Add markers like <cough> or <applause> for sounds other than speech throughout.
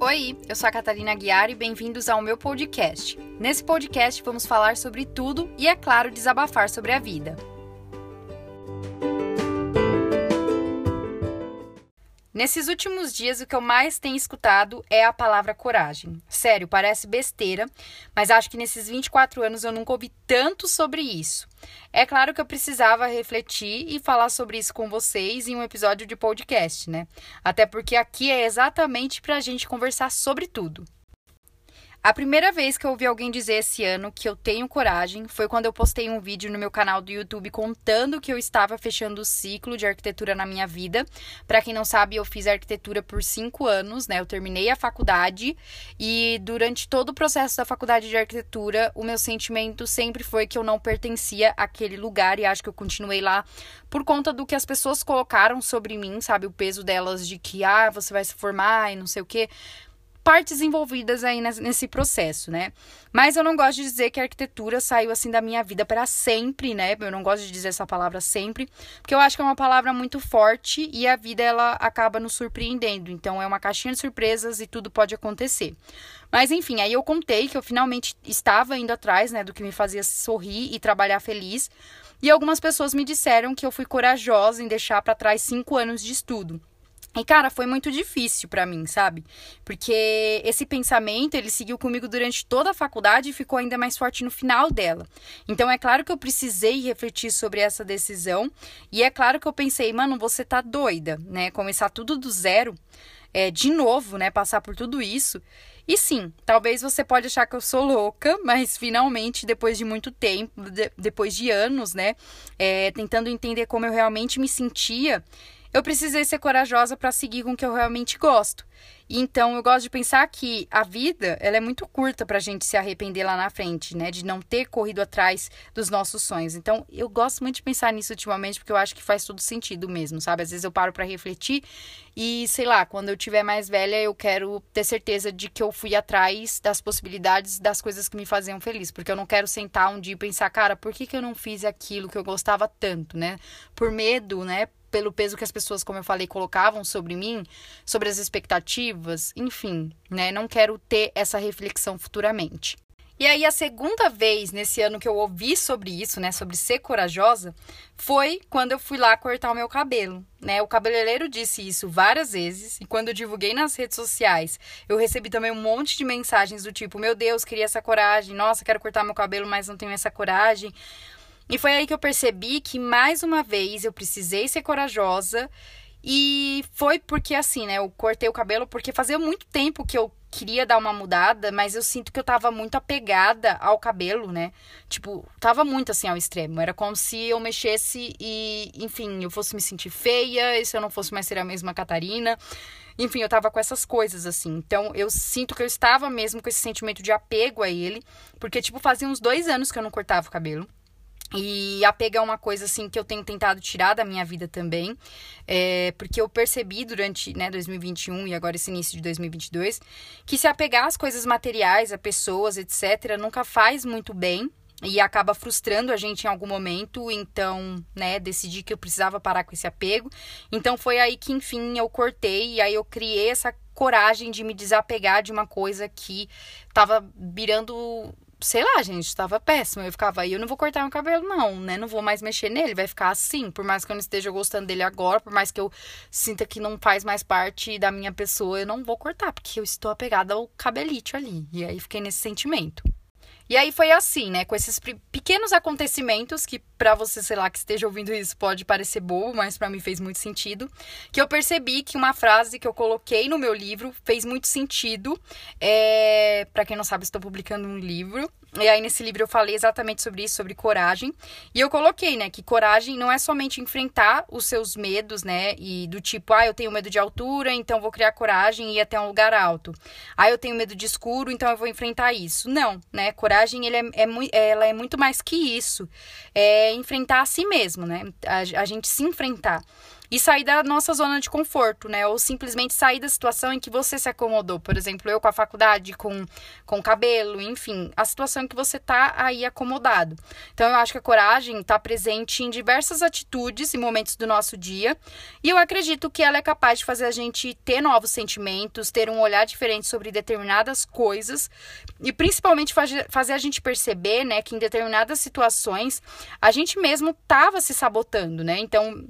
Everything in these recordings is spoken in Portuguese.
Oi, eu sou a Catarina Guiar e bem-vindos ao meu podcast. Nesse podcast vamos falar sobre tudo e, é claro, desabafar sobre a vida. Nesses últimos dias, o que eu mais tenho escutado é a palavra coragem. Sério, parece besteira, mas acho que nesses 24 anos eu nunca ouvi tanto sobre isso. É claro que eu precisava refletir e falar sobre isso com vocês em um episódio de podcast, né? Até porque aqui é exatamente para a gente conversar sobre tudo. A primeira vez que eu ouvi alguém dizer esse ano que eu tenho coragem foi quando eu postei um vídeo no meu canal do YouTube contando que eu estava fechando o ciclo de arquitetura na minha vida. Para quem não sabe, eu fiz arquitetura por cinco anos, né? Eu terminei a faculdade e durante todo o processo da faculdade de arquitetura, o meu sentimento sempre foi que eu não pertencia àquele lugar e acho que eu continuei lá por conta do que as pessoas colocaram sobre mim, sabe? O peso delas de que, ah, você vai se formar e não sei o quê partes envolvidas aí nesse processo, né? Mas eu não gosto de dizer que a arquitetura saiu assim da minha vida para sempre, né? Eu não gosto de dizer essa palavra sempre, porque eu acho que é uma palavra muito forte e a vida ela acaba nos surpreendendo. Então é uma caixinha de surpresas e tudo pode acontecer. Mas enfim, aí eu contei que eu finalmente estava indo atrás, né, do que me fazia sorrir e trabalhar feliz. E algumas pessoas me disseram que eu fui corajosa em deixar para trás cinco anos de estudo. E cara, foi muito difícil para mim, sabe? Porque esse pensamento, ele seguiu comigo durante toda a faculdade e ficou ainda mais forte no final dela. Então é claro que eu precisei refletir sobre essa decisão e é claro que eu pensei, mano, você tá doida, né? Começar tudo do zero, é, de novo, né? Passar por tudo isso. E sim, talvez você pode achar que eu sou louca, <laughs> mas finalmente, depois de muito tempo, de, depois de anos, né, é, tentando entender como eu realmente me sentia, eu precisei ser corajosa para seguir com o que eu realmente gosto. Então, eu gosto de pensar que a vida, ela é muito curta para a gente se arrepender lá na frente, né? De não ter corrido atrás dos nossos sonhos. Então, eu gosto muito de pensar nisso ultimamente, porque eu acho que faz todo sentido mesmo, sabe? Às vezes eu paro para refletir e, sei lá, quando eu tiver mais velha, eu quero ter certeza de que eu fui atrás das possibilidades, das coisas que me faziam feliz. Porque eu não quero sentar um dia e pensar, cara, por que, que eu não fiz aquilo que eu gostava tanto, né? Por medo, né? Pelo peso que as pessoas, como eu falei, colocavam sobre mim, sobre as expectativas, enfim, né? Não quero ter essa reflexão futuramente. E aí a segunda vez nesse ano que eu ouvi sobre isso, né, sobre ser corajosa, foi quando eu fui lá cortar o meu cabelo, né? O cabeleireiro disse isso várias vezes e quando eu divulguei nas redes sociais, eu recebi também um monte de mensagens do tipo: "Meu Deus, queria essa coragem. Nossa, quero cortar meu cabelo, mas não tenho essa coragem". E foi aí que eu percebi que mais uma vez eu precisei ser corajosa. E foi porque assim, né? Eu cortei o cabelo porque fazia muito tempo que eu queria dar uma mudada, mas eu sinto que eu tava muito apegada ao cabelo, né? Tipo, tava muito assim ao extremo. Era como se eu mexesse e, enfim, eu fosse me sentir feia, e se eu não fosse mais ser a mesma Catarina. Enfim, eu tava com essas coisas assim. Então, eu sinto que eu estava mesmo com esse sentimento de apego a ele, porque, tipo, fazia uns dois anos que eu não cortava o cabelo. E apego é uma coisa assim que eu tenho tentado tirar da minha vida também, é, porque eu percebi durante né, 2021 e agora esse início de 2022 que se apegar às coisas materiais, a pessoas, etc., nunca faz muito bem e acaba frustrando a gente em algum momento. Então, né, decidi que eu precisava parar com esse apego. Então, foi aí que, enfim, eu cortei e aí eu criei essa coragem de me desapegar de uma coisa que estava virando sei lá, gente, tava péssimo. Eu ficava, aí eu não vou cortar meu cabelo, não, né? Não vou mais mexer nele, vai ficar assim. Por mais que eu não esteja gostando dele agora, por mais que eu sinta que não faz mais parte da minha pessoa, eu não vou cortar, porque eu estou apegada ao cabelite ali. E aí fiquei nesse sentimento. E aí foi assim, né? Com esses pequenos acontecimentos que para você, sei lá, que esteja ouvindo isso pode parecer bobo, mas para mim fez muito sentido, que eu percebi que uma frase que eu coloquei no meu livro fez muito sentido. É... para quem não sabe, estou publicando um livro e aí, nesse livro, eu falei exatamente sobre isso, sobre coragem. E eu coloquei, né, que coragem não é somente enfrentar os seus medos, né, e do tipo, ah, eu tenho medo de altura, então vou criar coragem e ir até um lugar alto. Ah, eu tenho medo de escuro, então eu vou enfrentar isso. Não, né, coragem, ele é, é, ela é muito mais que isso. É é enfrentar a si mesmo, né? A, a gente se enfrentar e sair da nossa zona de conforto, né? Ou simplesmente sair da situação em que você se acomodou. Por exemplo, eu com a faculdade, com, com cabelo, enfim, a situação em que você tá aí acomodado. Então, eu acho que a coragem está presente em diversas atitudes e momentos do nosso dia. E eu acredito que ela é capaz de fazer a gente ter novos sentimentos, ter um olhar diferente sobre determinadas coisas e principalmente fazer a gente perceber, né, que em determinadas situações a gente mesmo estava se sabotando, né? Então,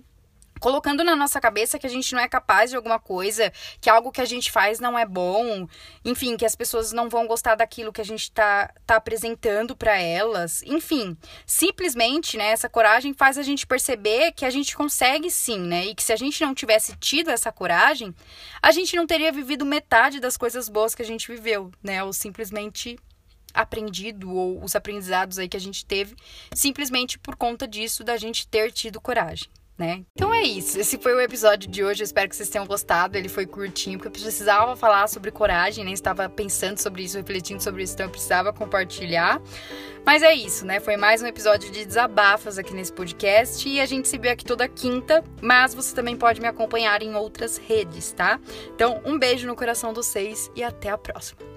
colocando na nossa cabeça que a gente não é capaz de alguma coisa, que algo que a gente faz não é bom, enfim, que as pessoas não vão gostar daquilo que a gente tá, tá apresentando para elas, enfim, simplesmente, né, essa coragem faz a gente perceber que a gente consegue sim, né, e que se a gente não tivesse tido essa coragem, a gente não teria vivido metade das coisas boas que a gente viveu, né, ou simplesmente aprendido ou os aprendizados aí que a gente teve simplesmente por conta disso da gente ter tido coragem né? Então é isso. Esse foi o episódio de hoje. Eu espero que vocês tenham gostado. Ele foi curtinho, porque eu precisava falar sobre coragem, né? Estava pensando sobre isso, refletindo sobre isso, então eu precisava compartilhar. Mas é isso, né? Foi mais um episódio de desabafos aqui nesse podcast. E a gente se vê aqui toda quinta, mas você também pode me acompanhar em outras redes, tá? Então, um beijo no coração dos seis e até a próxima.